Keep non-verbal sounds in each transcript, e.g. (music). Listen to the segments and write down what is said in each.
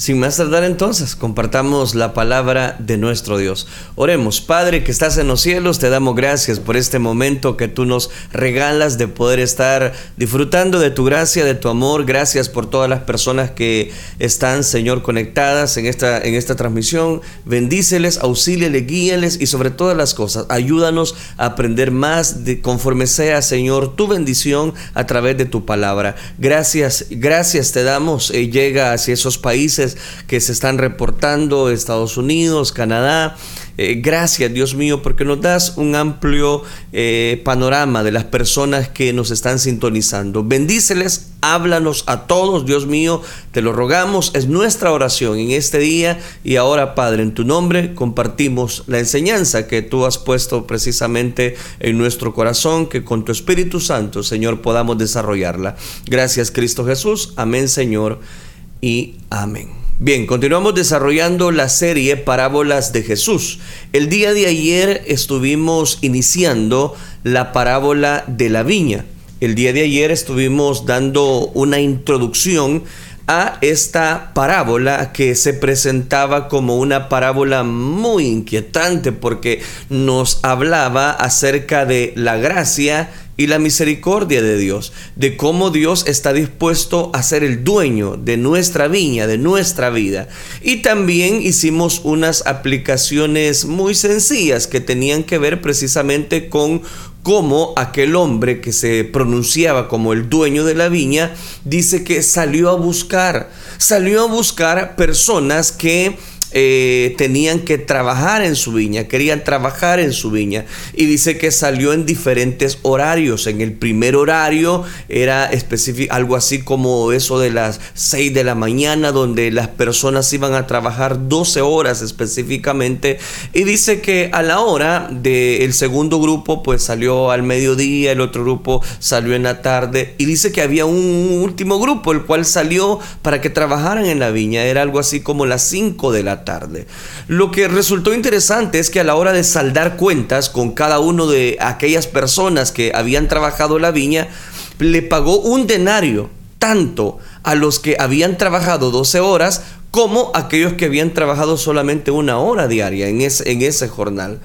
Sin más tardar entonces, compartamos la palabra de nuestro Dios. Oremos, Padre que estás en los cielos, te damos gracias por este momento que tú nos regalas de poder estar disfrutando de tu gracia, de tu amor. Gracias por todas las personas que están, Señor, conectadas en esta, en esta transmisión. Bendíceles, auxíliales, guíales y sobre todas las cosas, ayúdanos a aprender más de conforme sea, Señor, tu bendición a través de tu palabra. Gracias, gracias te damos. Eh, llega hacia esos países que se están reportando, Estados Unidos, Canadá. Eh, gracias Dios mío porque nos das un amplio eh, panorama de las personas que nos están sintonizando. Bendíceles, háblanos a todos, Dios mío, te lo rogamos, es nuestra oración en este día y ahora Padre, en tu nombre compartimos la enseñanza que tú has puesto precisamente en nuestro corazón, que con tu Espíritu Santo, Señor, podamos desarrollarla. Gracias Cristo Jesús, amén Señor y amén. Bien, continuamos desarrollando la serie Parábolas de Jesús. El día de ayer estuvimos iniciando la parábola de la viña. El día de ayer estuvimos dando una introducción a esta parábola que se presentaba como una parábola muy inquietante porque nos hablaba acerca de la gracia y la misericordia de Dios, de cómo Dios está dispuesto a ser el dueño de nuestra viña, de nuestra vida. Y también hicimos unas aplicaciones muy sencillas que tenían que ver precisamente con cómo aquel hombre que se pronunciaba como el dueño de la viña dice que salió a buscar, salió a buscar personas que eh, tenían que trabajar en su viña, querían trabajar en su viña. Y dice que salió en diferentes horarios. En el primer horario era específico, algo así como eso de las 6 de la mañana, donde las personas iban a trabajar 12 horas específicamente. Y dice que a la hora del segundo grupo, pues salió al mediodía, el otro grupo salió en la tarde. Y dice que había un último grupo, el cual salió para que trabajaran en la viña. Era algo así como las 5 de la tarde. Lo que resultó interesante es que a la hora de saldar cuentas con cada uno de aquellas personas que habían trabajado la viña, le pagó un denario tanto a los que habían trabajado 12 horas como a aquellos que habían trabajado solamente una hora diaria en ese, jornal.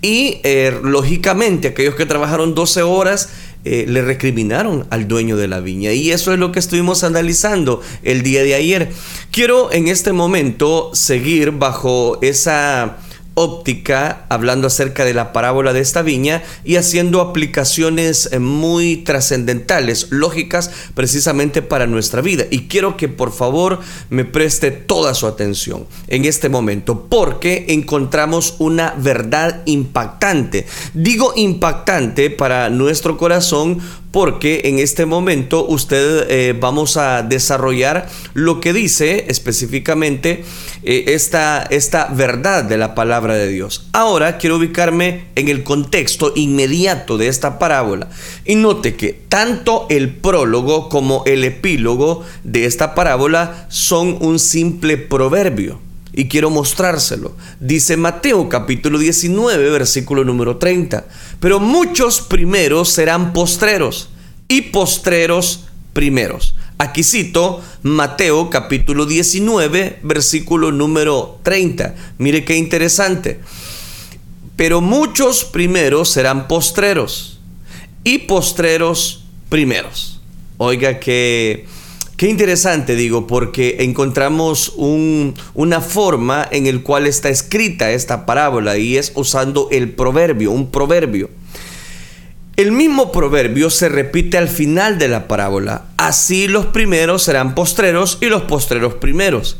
Y eh, lógicamente aquellos que trabajaron 12 horas eh, le recriminaron al dueño de la viña. Y eso es lo que estuvimos analizando el día de ayer. Quiero en este momento seguir bajo esa óptica, hablando acerca de la parábola de esta viña y haciendo aplicaciones eh, muy trascendentales, lógicas, precisamente para nuestra vida. Y quiero que por favor me preste toda su atención en este momento, porque encontramos una verdad impactante. Digo impactante para nuestro corazón porque en este momento usted eh, vamos a desarrollar lo que dice específicamente eh, esta, esta verdad de la palabra de Dios. Ahora quiero ubicarme en el contexto inmediato de esta parábola y note que tanto el prólogo como el epílogo de esta parábola son un simple proverbio y quiero mostrárselo. Dice Mateo capítulo 19, versículo número 30. Pero muchos primeros serán postreros y postreros primeros. Aquí cito Mateo capítulo 19, versículo número 30. Mire qué interesante. Pero muchos primeros serán postreros y postreros primeros. Oiga que Qué interesante, digo, porque encontramos una forma en el cual está escrita esta parábola y es usando el proverbio, un proverbio. El mismo proverbio se repite al final de la parábola. Así los primeros serán postreros y los postreros primeros.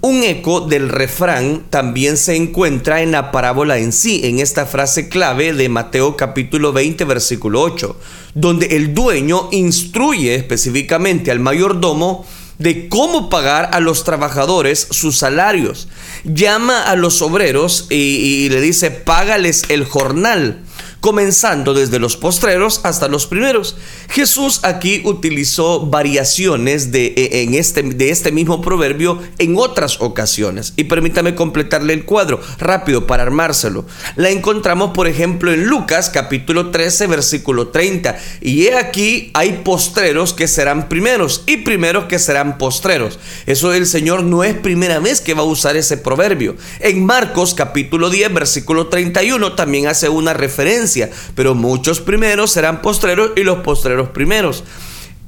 Un eco del refrán también se encuentra en la parábola en sí, en esta frase clave de Mateo capítulo 20 versículo 8, donde el dueño instruye específicamente al mayordomo de cómo pagar a los trabajadores sus salarios. Llama a los obreros y, le dice, págales el jornal comenzando desde los postreros hasta los primeros. Jesús aquí utilizó variaciones de, e, en este, de este mismo proverbio en otras ocasiones. Y permítame completarle el cuadro rápido para armárselo. La encontramos, por ejemplo, en Lucas capítulo 13, versículo 30. Y he aquí hay postreros que serán primeros y primeros que serán postreros. Eso el Señor no es primera vez que va a usar ese proverbio. En Marcos capítulo 10, versículo 31 también hace una referencia, pero muchos primeros serán postreros y los postreros primeros.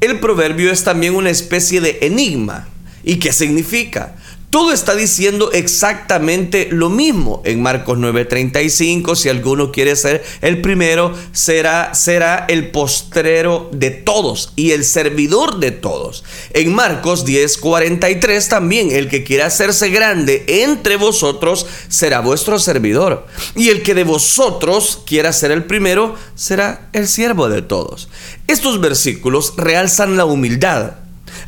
El proverbio es también una especie de enigma. ¿Y qué significa? Todo está diciendo exactamente lo mismo. En Marcos 9:35, si alguno quiere ser el primero, será, será el postrero de todos y el servidor de todos. En Marcos 10:43 también, el que quiera hacerse grande entre vosotros será vuestro servidor. Y el que de vosotros quiera ser el primero será el siervo de todos. Estos versículos realzan la humildad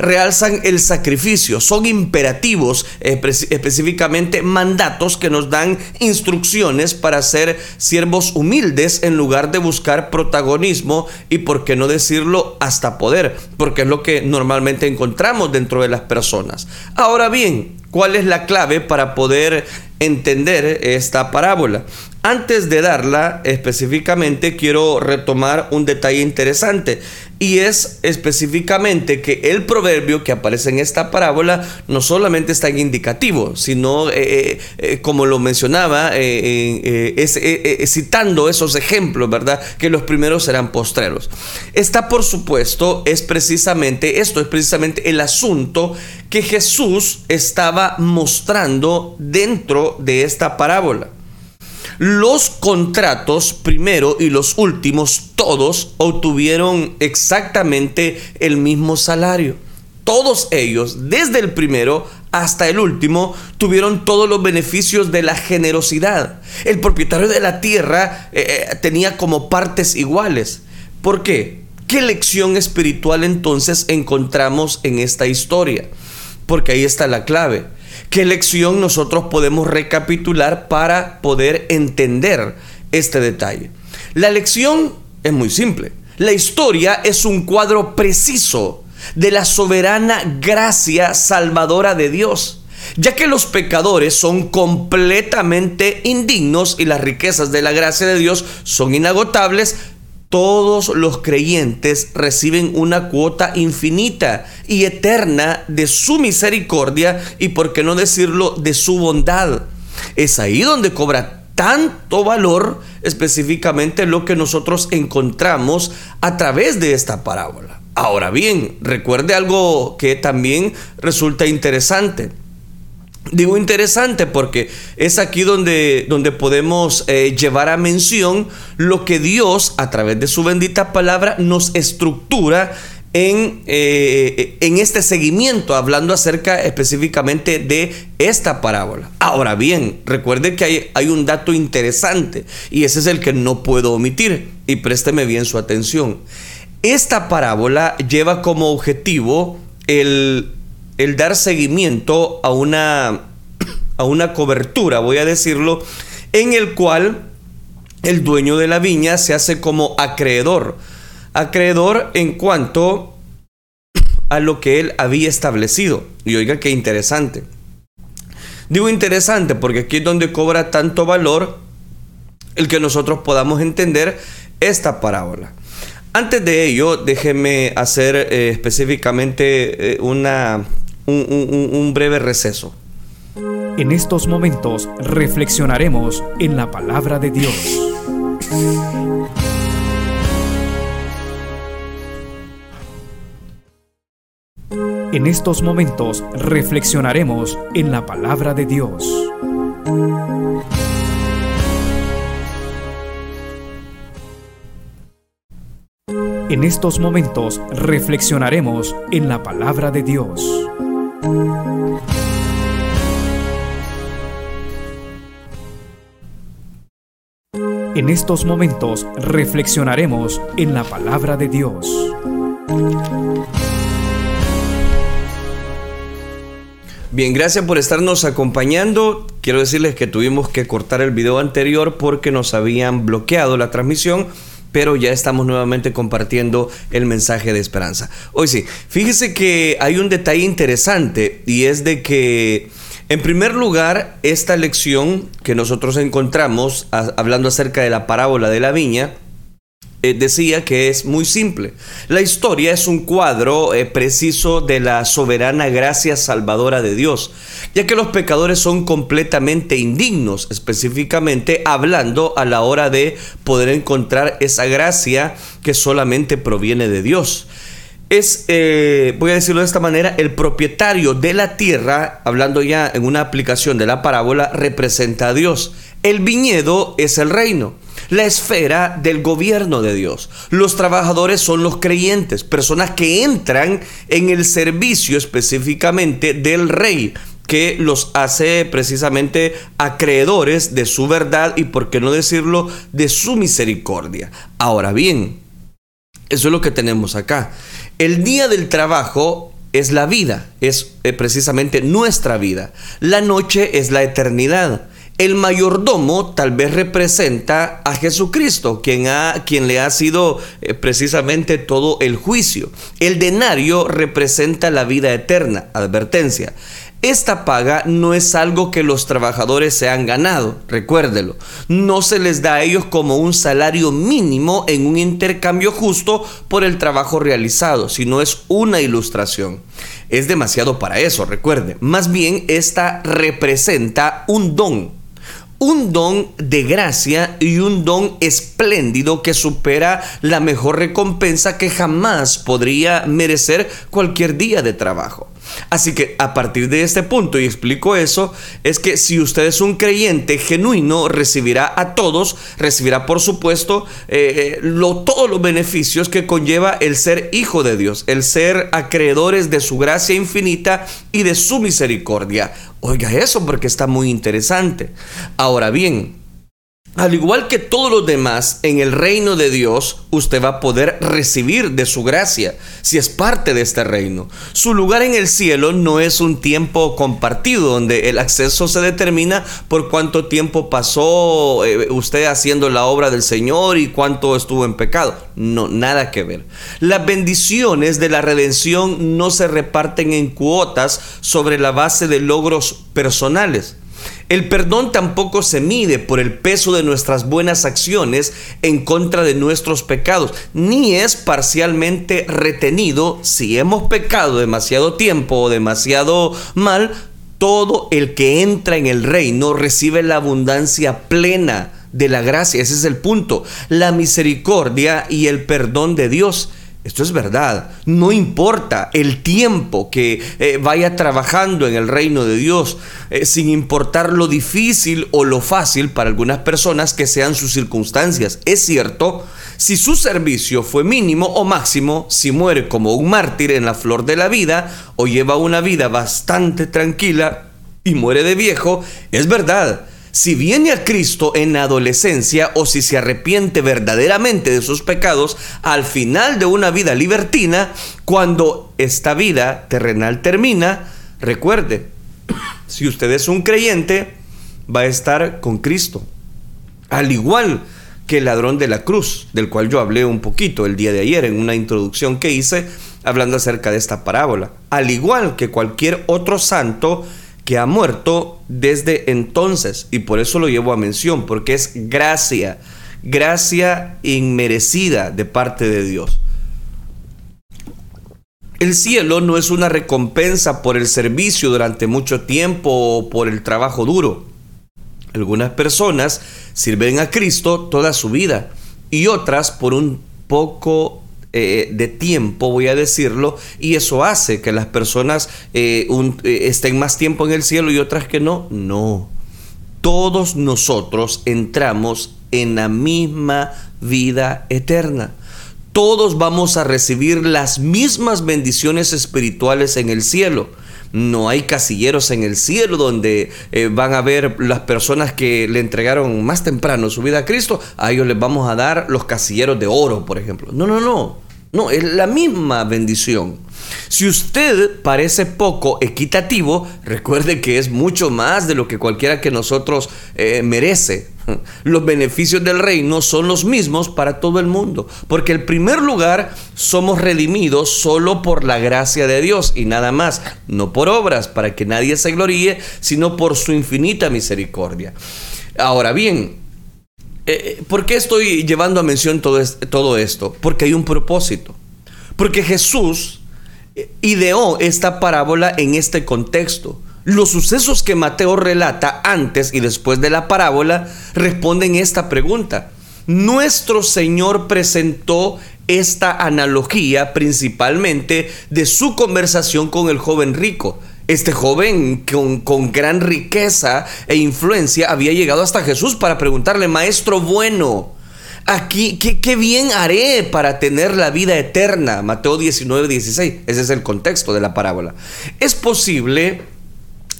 realzan el sacrificio, son imperativos, específicamente mandatos que nos dan instrucciones para ser siervos humildes en lugar de buscar protagonismo y, por qué no decirlo, hasta poder, porque es lo que normalmente encontramos dentro de las personas. Ahora bien, ¿cuál es la clave para poder entender esta parábola? Antes de darla específicamente, quiero retomar un detalle interesante y es específicamente que el proverbio que aparece en esta parábola no solamente está en indicativo, sino, eh, eh, eh, como lo mencionaba, citando esos ejemplos, ¿verdad? Que los primeros serán postreros. Está, por supuesto, es precisamente, esto es precisamente el asunto que Jesús estaba mostrando dentro de esta parábola. Los contratos primero y los últimos, todos obtuvieron exactamente el mismo salario. Todos ellos, desde el primero hasta el último, tuvieron todos los beneficios de la generosidad. El propietario de la tierra eh, eh, tenía como partes iguales. ¿Por qué? ¿Qué lección espiritual entonces encontramos en esta historia? Porque ahí está la clave. ¿Qué lección nosotros podemos recapitular para poder entender este detalle? La lección es muy simple. La historia es un cuadro preciso de la soberana gracia salvadora de Dios ya que los pecadores son completamente indignos y las riquezas de la gracia de Dios son inagotables, todos los creyentes reciben una cuota infinita y eterna de su misericordia y, por qué no decirlo, de su bondad. Es ahí donde cobra tanto valor específicamente lo que nosotros encontramos a través de esta parábola. Ahora bien, recuerde algo que también resulta interesante. Digo interesante porque es aquí donde, donde podemos eh, llevar a mención lo que Dios a través de su bendita palabra nos estructura en, eh, en, este seguimiento, hablando acerca específicamente de esta parábola. Ahora bien, recuerde que hay, hay, un dato interesante y ese es el que no puedo omitir y présteme bien su atención. Esta parábola lleva como objetivo el el dar seguimiento a una, a una cobertura, voy a decirlo, en el cual el dueño de la viña se hace como acreedor. Acreedor en cuanto a lo que él había establecido. Y oiga qué interesante. Digo interesante porque aquí es donde cobra tanto valor el que nosotros podamos entender esta parábola. Antes de ello, déjeme hacer eh, específicamente eh, una, un, breve receso. En estos momentos reflexionaremos en la palabra de Dios. En estos momentos reflexionaremos en la palabra de Dios. En estos momentos reflexionaremos en la palabra de Dios. En estos momentos reflexionaremos en la palabra de Dios. Bien, gracias por estarnos acompañando. Quiero decirles que tuvimos que cortar el video anterior porque nos habían bloqueado la transmisión pero ya estamos nuevamente compartiendo el mensaje de esperanza. Hoy sí, fíjese que hay un detalle interesante y es de que, en primer lugar, esta lección que nosotros encontramos hablando acerca de la parábola de la viña, eh, decía que es muy simple. La historia es un cuadro eh, preciso de la soberana gracia salvadora de Dios, ya que los pecadores son completamente indignos, específicamente hablando a la hora de poder encontrar esa gracia que solamente proviene de Dios es, eh, voy a decirlo de esta manera, el propietario de la tierra, hablando ya en una aplicación de la parábola, representa a Dios. El viñedo es el reino la esfera del gobierno de Dios. Los trabajadores son los creyentes, personas que entran en el servicio específicamente del rey que los hace precisamente acreedores de su verdad y, por qué no decirlo, de su misericordia. Ahora bien, eso es lo que tenemos acá. El día del trabajo es la vida, es eh, precisamente nuestra vida. La noche es la eternidad. El mayordomo tal vez representa a Jesucristo, quien, ha, quien le ha sido eh, precisamente todo el juicio. El denario representa la vida eterna. Advertencia. Esta paga no es algo que los trabajadores se han ganado, recuérdelo. No se les da a ellos como un salario mínimo en un intercambio justo por el trabajo realizado, sino es una ilustración. Es demasiado para eso, recuerde. Más bien, esta representa un don un don de gracia y un don espléndido que supera la mejor recompensa que jamás podría merecer cualquier día de trabajo. Así que a partir de este punto, y explico eso, es que si usted es un creyente genuino, recibirá a todos, recibirá por supuesto eh, eh, todos los beneficios que conlleva el ser hijo de Dios, el ser acreedores de su gracia infinita y de su misericordia. Oiga eso porque está muy interesante. Ahora bien, al igual que todos los demás, en el reino de Dios, usted va a poder recibir de su gracia, si es parte de este reino. Su lugar en el cielo no es un tiempo compartido, donde el acceso se determina por cuánto tiempo pasó eh, usted haciendo la obra del Señor y cuánto estuvo en pecado. No, nada que ver. Las bendiciones de la redención no se reparten en cuotas sobre la base de logros personales el perdón tampoco se mide por el peso de nuestras buenas acciones en contra de nuestros pecados, ni es parcialmente retenido si hemos pecado demasiado tiempo o demasiado mal. Todo el que entra en el reino recibe la abundancia plena de la gracia. Ese es el punto. La misericordia y el perdón de Dios esto es verdad. No importa el tiempo que eh, vaya trabajando en el reino de Dios, eh, sin importar lo difícil o lo fácil para algunas personas que sean sus circunstancias. Es cierto, si su servicio fue mínimo o máximo, si muere como un mártir en la flor de la vida o lleva una vida bastante tranquila y muere de viejo, es verdad si viene a Cristo en adolescencia o si se arrepiente verdaderamente de sus pecados al final de una vida libertina, cuando esta vida terrenal termina, recuerde, si usted es un creyente, va a estar con Cristo. Al igual que el ladrón de la cruz, del cual yo hablé un poquito el día de ayer en una introducción que hice hablando acerca de esta parábola. Al igual que cualquier otro santo, que ha muerto desde entonces y por eso lo llevo a mención, porque es gracia, gracia inmerecida de parte de Dios. El cielo no es una recompensa por el servicio durante mucho tiempo o por el trabajo duro. Algunas personas sirven a Cristo toda su vida y otras por un poco eh, de tiempo, voy a decirlo, y eso hace que las personas eh, eh, estén más tiempo en el cielo y otras que no. No. Todos nosotros entramos en la misma vida eterna. Todos vamos a recibir las mismas bendiciones espirituales en el cielo. No hay casilleros en el cielo donde van a ver las personas que le entregaron más temprano su vida a Cristo. A ellos les vamos a dar los casilleros de oro, por ejemplo. No, no, no. No, es la misma bendición. Si usted parece poco equitativo, recuerde que es mucho más de lo que cualquiera que nosotros eh, merece. (laughs) Los beneficios del reino son los mismos para todo el mundo, porque en primer lugar somos redimidos solo por la gracia de Dios y nada más, no por obras, para que nadie se gloríe, sino por su infinita misericordia. Ahora bien, eh, eh, ¿por qué estoy llevando a mención todo, todo esto? Porque hay un propósito. Porque Jesús ideó esta parábola en este contexto. Los sucesos que Mateo relata antes y después de la parábola responden esta pregunta. Nuestro Señor presentó esta analogía principalmente de su conversación con el joven rico. Este joven con, con, gran riqueza e influencia había llegado hasta Jesús para preguntarle, Maestro bueno, Aquí, ¿qué, bien haré para tener la vida eterna? Mateo 19, 16. Ese es el contexto de la parábola. Es posible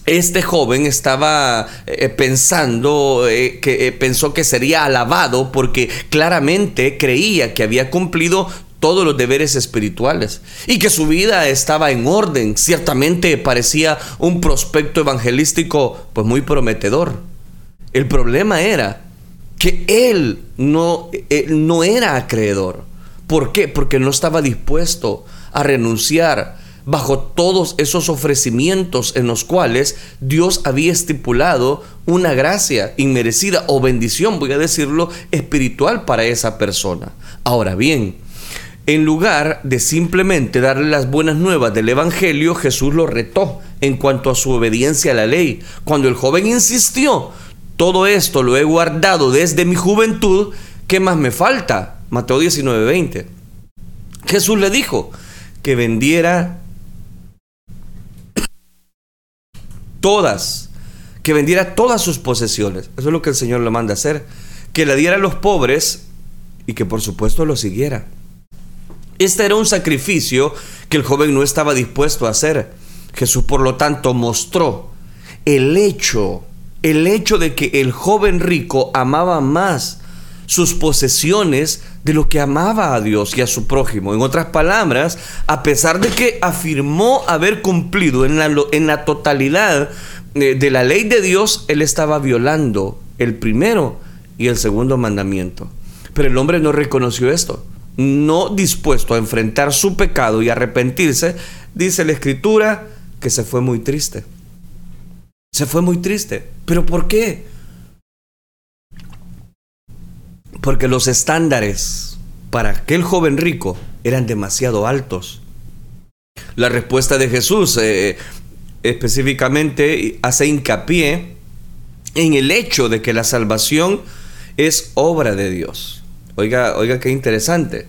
este joven estaba eh, pensando eh, que eh, pensó que sería alabado porque claramente creía que había cumplido todos los deberes espirituales y que su vida estaba en orden. Ciertamente parecía un prospecto evangelístico pues muy prometedor. El problema era que él no, no era acreedor. ¿Por qué? Porque no estaba dispuesto a renunciar bajo todos esos ofrecimientos en los cuales Dios había estipulado una gracia inmerecida o bendición, voy a decirlo, espiritual para esa persona. Ahora bien, en lugar de simplemente darle las buenas nuevas del Evangelio, Jesús lo retó en cuanto a su obediencia a la ley. Cuando el joven insistió, todo esto lo he guardado desde mi juventud, ¿qué más me falta? Mateo 19:20. Jesús le dijo que vendiera todas, que vendiera todas sus posesiones. Eso es lo que el Señor le manda hacer. Que le diera a los pobres y que por supuesto lo siguiera. Este era un sacrificio que el joven no estaba dispuesto a hacer. Jesús por lo tanto mostró el hecho el hecho de que el joven rico amaba más sus posesiones de lo que amaba a Dios y a su prójimo. En otras palabras, a pesar de que afirmó haber cumplido en la, totalidad de, de la ley de Dios, él estaba violando el primero y el segundo mandamiento. Pero el hombre no reconoció esto. No dispuesto a enfrentar su pecado y arrepentirse, dice la escritura que se fue muy triste. Se fue muy triste. ¿Pero por qué? Porque los estándares para aquel joven rico eran demasiado altos. La respuesta de Jesús eh, específicamente hace hincapié en el hecho de que la salvación es obra de Dios. Oiga, oiga qué interesante.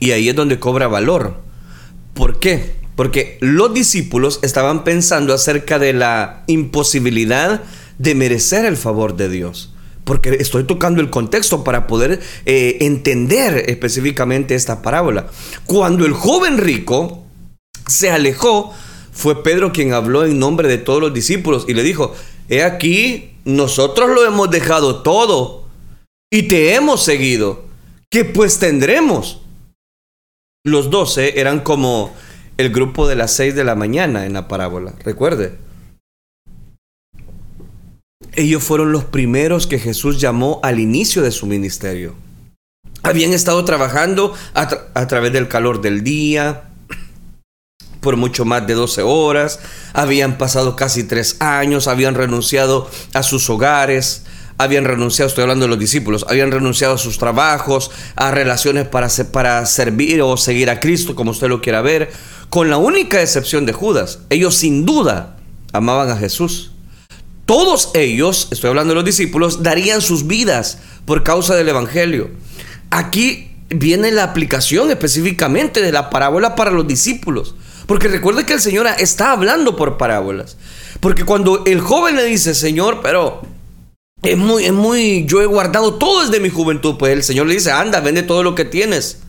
Y ahí es donde cobra valor. ¿Por qué? Porque los discípulos estaban pensando acerca de la imposibilidad de merecer el favor de Dios. Porque estoy tocando el contexto para poder eh, entender específicamente esta parábola. Cuando el joven rico se alejó, fue Pedro quien habló en nombre de todos los discípulos y le dijo, he aquí, nosotros lo hemos dejado todo y te hemos seguido. ¿Qué pues tendremos? Los doce eran como el grupo de las seis de la mañana en la parábola, recuerde. Ellos fueron los primeros que Jesús llamó al inicio de su ministerio. Habían estado trabajando a, través del calor del día, por mucho más de 12 horas, habían pasado casi tres años, habían renunciado a sus hogares, habían renunciado, estoy hablando de los discípulos, habían renunciado a sus trabajos, a relaciones para, para servir o seguir a Cristo, como usted lo quiera ver, con la única excepción de Judas. Ellos sin duda amaban a Jesús. Todos ellos, estoy hablando de los discípulos, darían sus vidas por causa del Evangelio. Aquí viene la aplicación específicamente de la parábola para los discípulos. Porque recuerde que el Señor está hablando por parábolas. Porque cuando el joven le dice, Señor, pero es muy, es muy, yo he guardado todo desde mi juventud. Pues el Señor le dice, anda, vende todo lo que tienes.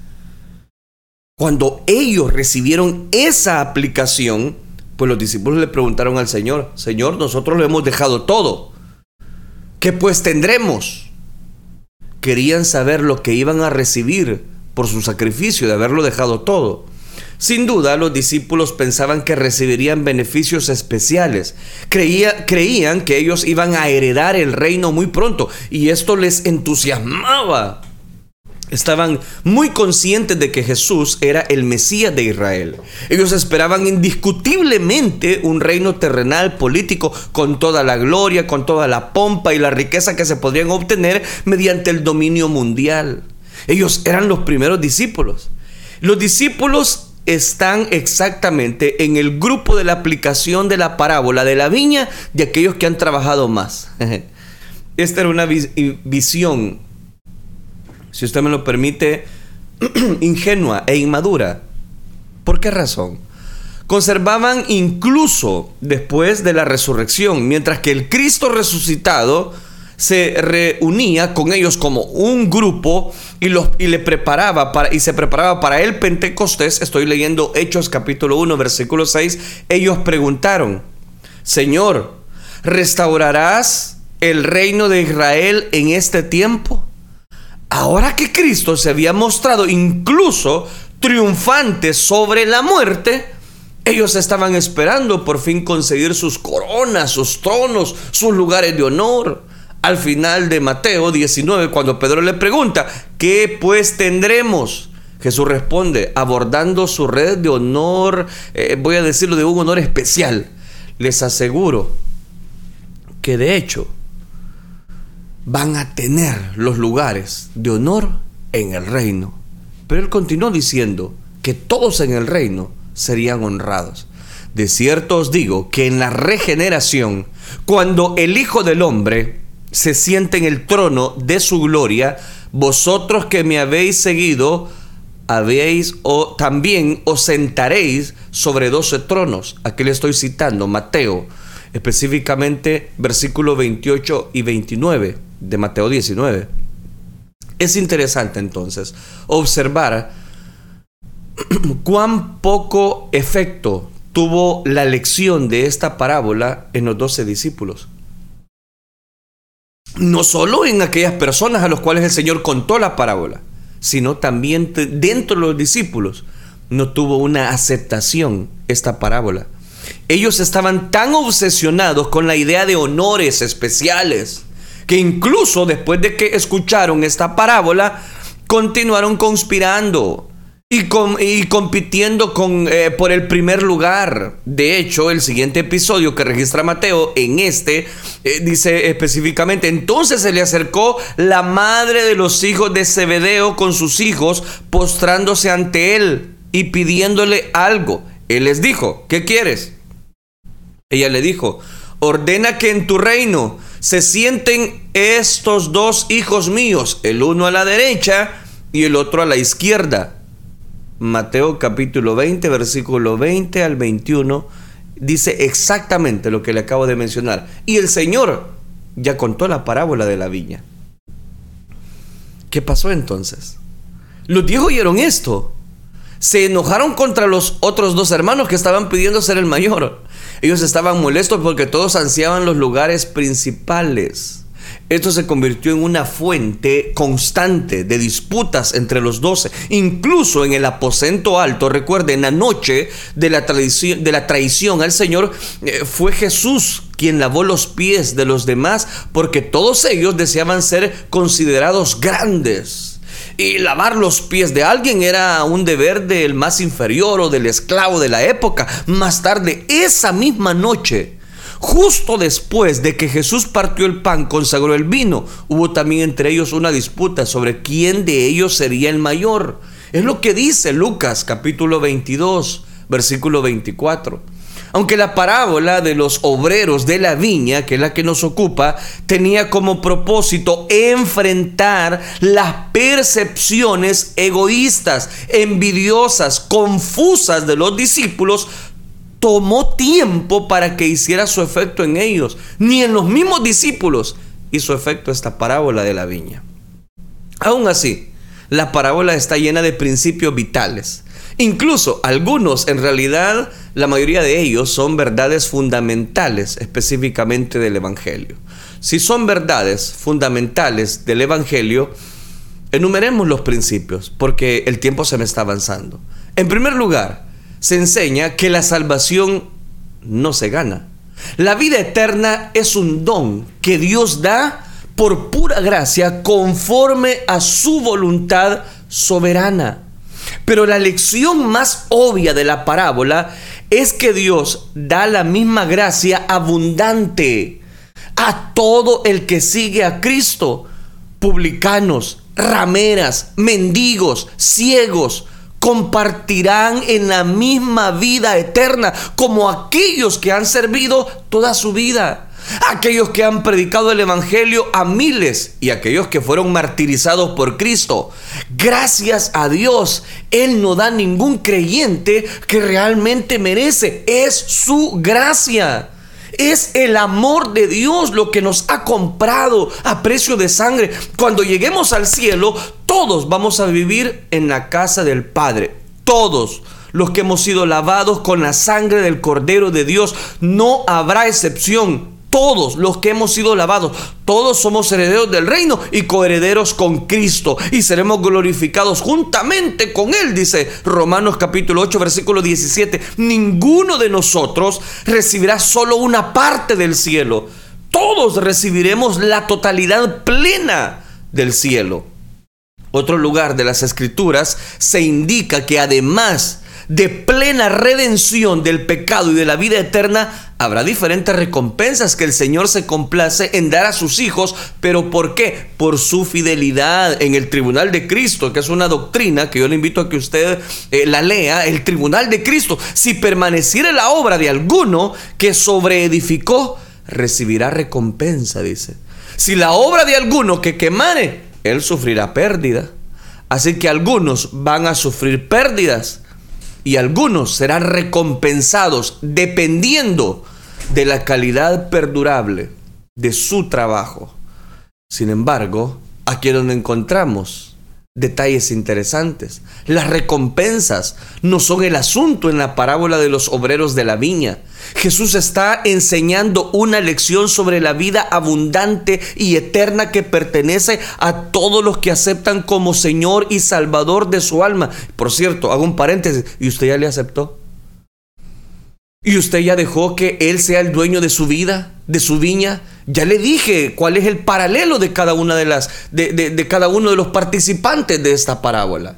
Cuando ellos recibieron esa aplicación, pues los discípulos le preguntaron al Señor, Señor, nosotros lo hemos dejado todo. ¿Qué pues tendremos? querían saber lo que iban a recibir por su sacrificio de haberlo dejado todo. Sin duda, los discípulos pensaban que recibirían beneficios especiales. creían que ellos iban a heredar el reino muy pronto y esto les entusiasmaba. Estaban muy conscientes de que Jesús era el Mesías de Israel. Ellos esperaban indiscutiblemente un reino terrenal político con toda la gloria, con toda la pompa y la riqueza que se podrían obtener mediante el dominio mundial. Ellos eran los primeros discípulos. Los discípulos están exactamente en el grupo de la aplicación de la parábola de la viña de aquellos que han trabajado más. (laughs) Esta era una visión, si usted me lo permite, (clears throat) ingenua e inmadura. ¿Por qué razón? Conservaban incluso después de la resurrección, mientras que el Cristo resucitado se reunía con ellos como un grupo y, los, y le preparaba para, y se preparaba para el Pentecostés. Estoy leyendo Hechos capítulo 1, versículo 6. Ellos preguntaron, Señor, ¿restaurarás el reino de Israel en este tiempo? Ahora que Cristo se había mostrado incluso triunfante sobre la muerte, ellos estaban esperando por fin conseguir sus coronas, sus tronos, sus lugares de honor al final de Mateo 19, cuando Pedro le pregunta, ¿qué pues tendremos? Jesús responde, abordando su red de honor, eh, voy a decirlo de un honor especial. Les aseguro que de hecho van a tener los lugares de honor en el reino. Pero él continuó diciendo que todos en el reino serían honrados. De cierto os digo que en la regeneración, cuando el Hijo del Hombre se siente en el trono de su gloria, vosotros que me habéis seguido, habéis o también os sentaréis sobre doce tronos. Aquí le estoy citando Mateo, específicamente versículo 28 y 29 de Mateo 19. Es interesante entonces observar cuán poco efecto tuvo la lección de esta parábola en los doce discípulos no solo en aquellas personas a los cuales el Señor contó la parábola, sino también dentro de los discípulos no tuvo una aceptación esta parábola. Ellos estaban tan obsesionados con la idea de honores especiales que incluso después de que escucharon esta parábola, continuaron conspirando, y, compitiendo con, eh, por el primer lugar. De hecho, el siguiente episodio que registra Mateo, en este, eh, dice específicamente, entonces se le acercó la madre de los hijos de Zebedeo con sus hijos, postrándose ante él y pidiéndole algo. Él les dijo, ¿qué quieres? Ella le dijo, ordena que en tu reino se sienten estos dos hijos míos, el uno a la derecha y el otro a la izquierda. Mateo capítulo 20, versículo 20 al 21, dice exactamente lo que le acabo de mencionar. Y el Señor ya contó la parábola de la viña. ¿Qué pasó entonces? Los diez oyeron esto. Se enojaron contra los otros dos hermanos que estaban pidiendo ser el mayor. Ellos estaban molestos porque todos ansiaban los lugares principales. Esto se convirtió en una fuente constante de disputas entre los doce. Incluso en el aposento alto, recuerden, la noche de la, traición, de la traición al Señor, eh, fue Jesús quien lavó los pies de los demás porque todos ellos deseaban ser considerados grandes. Y lavar los pies de alguien era un deber del más inferior o del esclavo de la época. Más tarde, esa misma noche, Justo después de que Jesús partió el pan, consagró el vino, hubo también entre ellos una disputa sobre quién de ellos sería el mayor. Es lo que dice Lucas capítulo 22, versículo 24. Aunque la parábola de los obreros de la viña, que es la que nos ocupa, tenía como propósito enfrentar las percepciones egoístas, envidiosas, confusas de los discípulos, tomó tiempo para que hiciera su efecto en ellos, ni en los mismos discípulos hizo efecto esta parábola de la viña. Aún así, la parábola está llena de principios vitales. Incluso algunos, en realidad, la mayoría de ellos son verdades fundamentales específicamente del Evangelio. Si son verdades fundamentales del Evangelio, Enumeremos los principios, porque el tiempo se me está avanzando. En primer lugar, se enseña que la salvación no se gana. La vida eterna es un don que Dios da por pura gracia conforme a su voluntad soberana. Pero la lección más obvia de la parábola es que Dios da la misma gracia abundante a todo el que sigue a Cristo. Publicanos, rameras, mendigos, ciegos, compartirán en la misma vida eterna como aquellos que han servido toda su vida. Aquellos que han predicado el Evangelio a miles y aquellos que fueron martirizados por Cristo. Gracias a Dios, Él no da ningún creyente que realmente merece. Es su gracia. Es el amor de Dios lo que nos ha comprado a precio de sangre. Cuando lleguemos al cielo, todos vamos a vivir en la casa del Padre. Todos los que hemos sido lavados con la sangre del Cordero de Dios. No habrá excepción todos los que hemos sido lavados, todos somos herederos del reino y coherederos con Cristo y seremos glorificados juntamente con Él, dice Romanos capítulo 8, versículo 17. Ninguno de nosotros recibirá solo una parte del cielo, todos recibiremos la totalidad plena del cielo. Otro lugar de las escrituras se indica que además de plena redención del pecado y de la vida eterna, habrá diferentes recompensas que el Señor se complace en dar a sus hijos, pero ¿por qué? Por su fidelidad en el tribunal de Cristo, que es una doctrina que yo le invito a que usted eh, la lea, el tribunal de Cristo. Si permaneciera la obra de alguno que sobreedificó, recibirá recompensa, dice. Si la obra de alguno que quemare, él sufrirá pérdida. Así que algunos van a sufrir pérdidas y algunos serán recompensados dependiendo de la calidad perdurable de su trabajo. Sin embargo, aquí donde encontramos detalles interesantes. Las recompensas no son el asunto en la parábola de los obreros de la viña. Jesús está enseñando una lección sobre la vida abundante y eterna que pertenece a todos los que aceptan como Señor y Salvador de su alma. Por cierto, hago un paréntesis, ¿y usted ya le aceptó? ¿Y usted ya dejó que Él sea el dueño de su vida, de su viña? Ya le dije cuál es el paralelo de cada una de las, de, de cada uno de los participantes de esta parábola.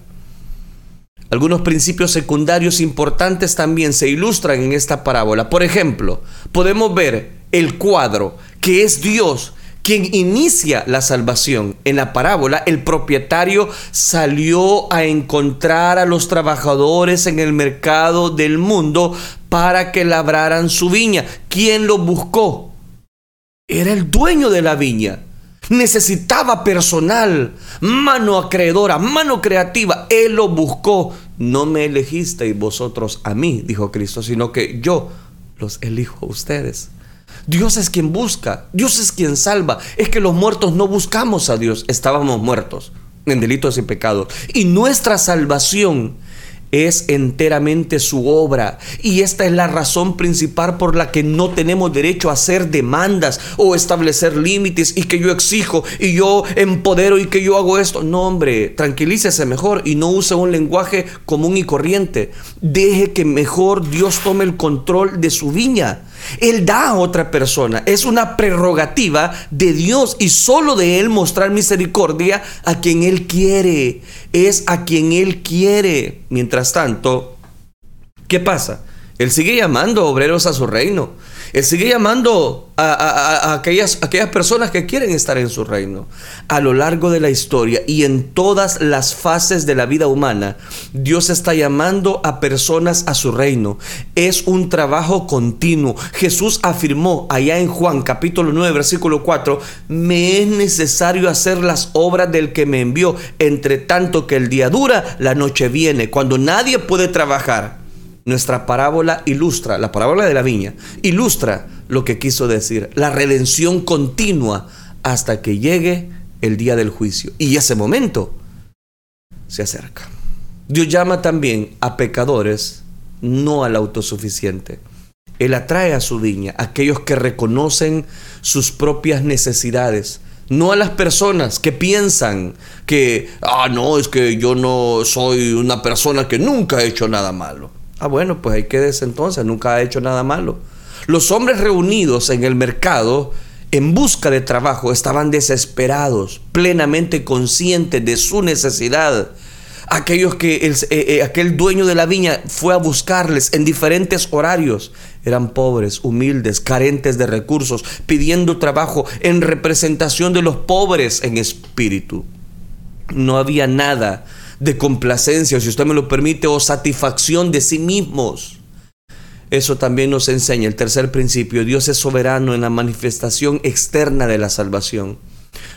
Algunos principios secundarios importantes también se ilustran en esta parábola. Por ejemplo, podemos ver el cuadro que es Dios quien inicia la salvación. En la parábola, el propietario salió a encontrar a los trabajadores en el mercado del mundo para que labraran su viña. ¿Quién lo buscó? Era el dueño de la viña. Necesitaba personal, mano acreedora, mano creativa. Él lo buscó. No me elegisteis vosotros a mí, dijo Cristo, sino que yo los elijo a ustedes. Dios es quien busca, Dios es quien salva. Es que los muertos no buscamos a Dios, estábamos muertos en delitos y pecados. Y nuestra salvación es enteramente su obra. Y esta es la razón principal por la que no tenemos derecho a hacer demandas o establecer límites y que yo exijo y yo empodero y que yo hago esto. No, hombre, tranquilícese mejor y no use un lenguaje común y corriente. Deje que mejor Dios tome el control de su viña. Él da a otra persona. Es una prerrogativa de Dios y solo de Él mostrar misericordia a quien Él quiere. Es a quien Él quiere. Mientras tanto, ¿qué pasa? Él sigue llamando obreros a su reino. Él sigue llamando a, aquellas, aquellas personas que quieren estar en su reino. A lo largo de la historia y en todas las fases de la vida humana, Dios está llamando a personas a su reino. Es un trabajo continuo. Jesús afirmó allá en Juan capítulo 9, versículo 4, me es necesario hacer las obras del que me envió, entre tanto que el día dura, la noche viene, cuando nadie puede trabajar. Nuestra parábola ilustra, la parábola de la viña, ilustra lo que quiso decir, la redención continua hasta que llegue el día del juicio. Y ese momento se acerca. Dios llama también a pecadores, no al autosuficiente. Él atrae a su viña a aquellos que reconocen sus propias necesidades, no a las personas que piensan que, ah, no, es que yo no soy una persona que nunca ha hecho nada malo. Ah, bueno, pues ahí quedes entonces, nunca ha hecho nada malo. Los hombres reunidos en el mercado en busca de trabajo estaban desesperados, plenamente conscientes de su necesidad. Aquellos que el, eh, eh, aquel dueño de la viña fue a buscarles en diferentes horarios. Eran pobres, humildes, carentes de recursos, pidiendo trabajo en representación de los pobres en espíritu. No había nada de complacencia, si usted me lo permite, o satisfacción de sí mismos. Eso también nos enseña el tercer principio. Dios es soberano en la manifestación externa de la salvación.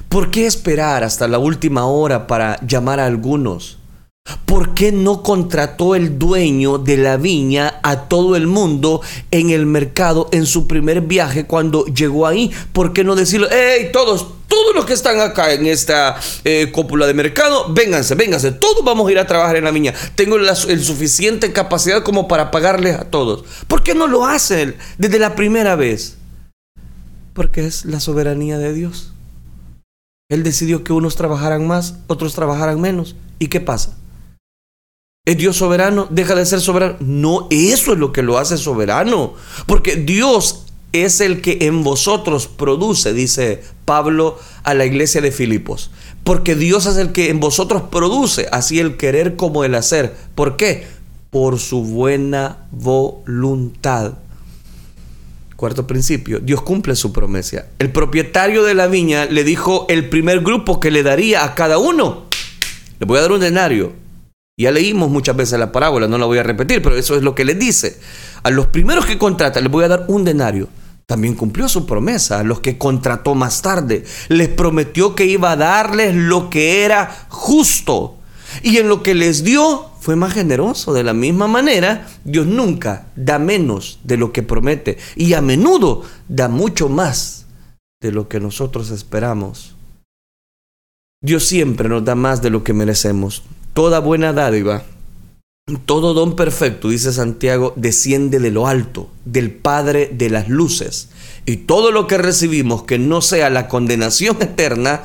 ¿Por qué esperar hasta la última hora para llamar a algunos? ¿Por qué no contrató el dueño de la viña a todo el mundo en el mercado en su primer viaje cuando llegó ahí? ¿Por qué no decirlo, hey, todos, todos los que están acá en esta eh, de mercado, vénganse, vénganse, todos vamos a ir a trabajar en la viña. Tengo la el suficiente capacidad como para pagarles a todos. ¿Por qué no lo hacen desde la primera vez? Porque es la soberanía de Dios. Él decidió que unos trabajaran más, otros trabajaran menos. ¿Y qué pasa? ¿Es Dios soberano? ¿Deja de ser soberano? No, eso es lo que lo hace soberano. Porque Dios es el que en vosotros produce, dice Pablo a la iglesia de Filipos. Porque Dios es el que en vosotros produce, así el querer como el hacer. ¿Por qué? Por su buena voluntad. Cuarto principio, Dios cumple su promesa. El propietario de la viña le dijo el primer grupo que le daría a cada uno. Le voy a dar un denario ya leímos muchas veces la parábola, no la voy a repetir, pero eso es lo que les dice. A los primeros que contrata les voy a dar un denario. También cumplió su promesa a los que contrató más tarde. Les prometió que iba a darles lo que era justo. Y en lo que les dio fue más generoso. De la misma manera, Dios nunca da menos de lo que promete. Y a menudo da mucho más de lo que nosotros esperamos. Dios siempre nos da más de lo que merecemos. Toda buena dádiva, todo don perfecto, dice Santiago, desciende de lo alto, del Padre de las luces. Y todo lo que recibimos que no sea la condenación eterna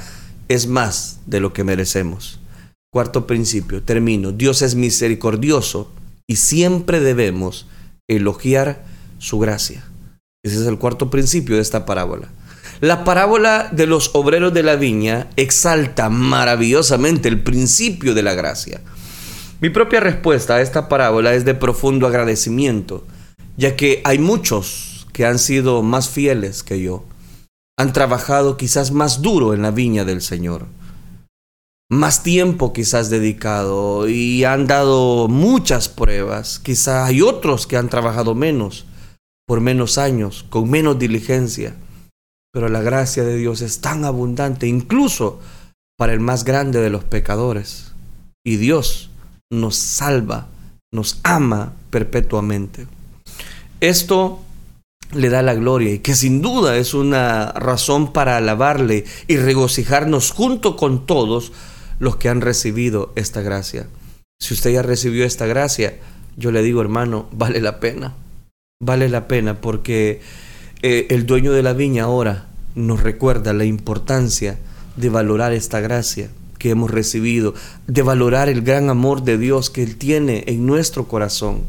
es más de lo que merecemos. Cuarto principio, termino. Dios es misericordioso y siempre debemos elogiar su gracia. Ese es el cuarto principio de esta parábola. La parábola de los obreros de la viña exalta maravillosamente el principio de la gracia. Mi propia respuesta a esta parábola es de profundo agradecimiento, ya que hay muchos que han sido más fieles que yo, han trabajado quizás más duro en la viña del Señor, más tiempo quizás dedicado y han dado muchas pruebas, quizás hay otros que han trabajado menos, por menos años, con menos diligencia pero la gracia de Dios es tan abundante, incluso para el más grande de los pecadores. Y Dios nos salva, nos ama perpetuamente. Esto le da la gloria y que sin duda es una razón para alabarle y regocijarnos junto con todos los que han recibido esta gracia. Si usted ya recibió esta gracia, yo le digo hermano, vale la pena. Vale la pena porque eh, el dueño de la viña ahora nos recuerda la importancia de valorar esta gracia que hemos recibido, de valorar el gran amor de Dios que Él tiene en nuestro corazón.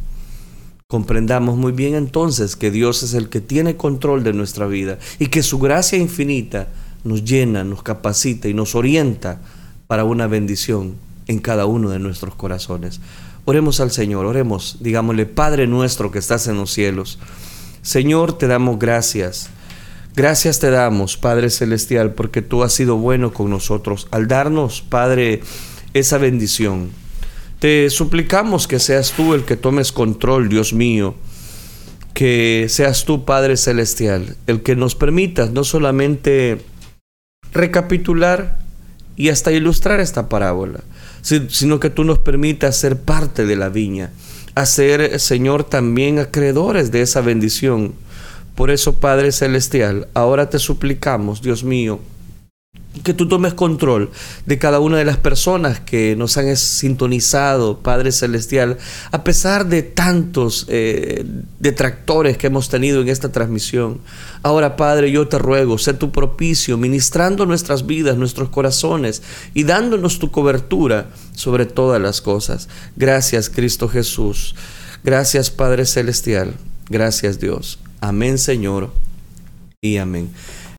Comprendamos muy bien entonces que Dios es el que tiene control de nuestra vida y que su gracia infinita nos llena, nos capacita y nos orienta para una bendición en cada uno de nuestros corazones. Oremos al Señor, oremos, digámosle, Padre nuestro que estás en los cielos. Señor, te damos gracias. Gracias te damos, Padre Celestial, porque tú has sido bueno con nosotros al darnos, Padre, esa bendición. Te suplicamos que seas tú el que tomes control, Dios mío, que seas tú, Padre Celestial, el que nos permitas no solamente recapitular y hasta ilustrar esta parábola, sino que tú nos permitas ser parte de la viña, hacer, Señor, también acreedores de esa bendición. Por eso, Padre Celestial, ahora te suplicamos, Dios mío, que tú tomes control de cada una de las personas que nos han sintonizado, Padre Celestial, a pesar de tantos eh, detractores que hemos tenido en esta transmisión. Ahora, Padre, yo te ruego, sé tu propicio, ministrando nuestras vidas, nuestros corazones y dándonos tu cobertura sobre todas las cosas. Gracias, Cristo Jesús. Gracias, Padre Celestial. Gracias, Dios. Amén, Señor. Y amén.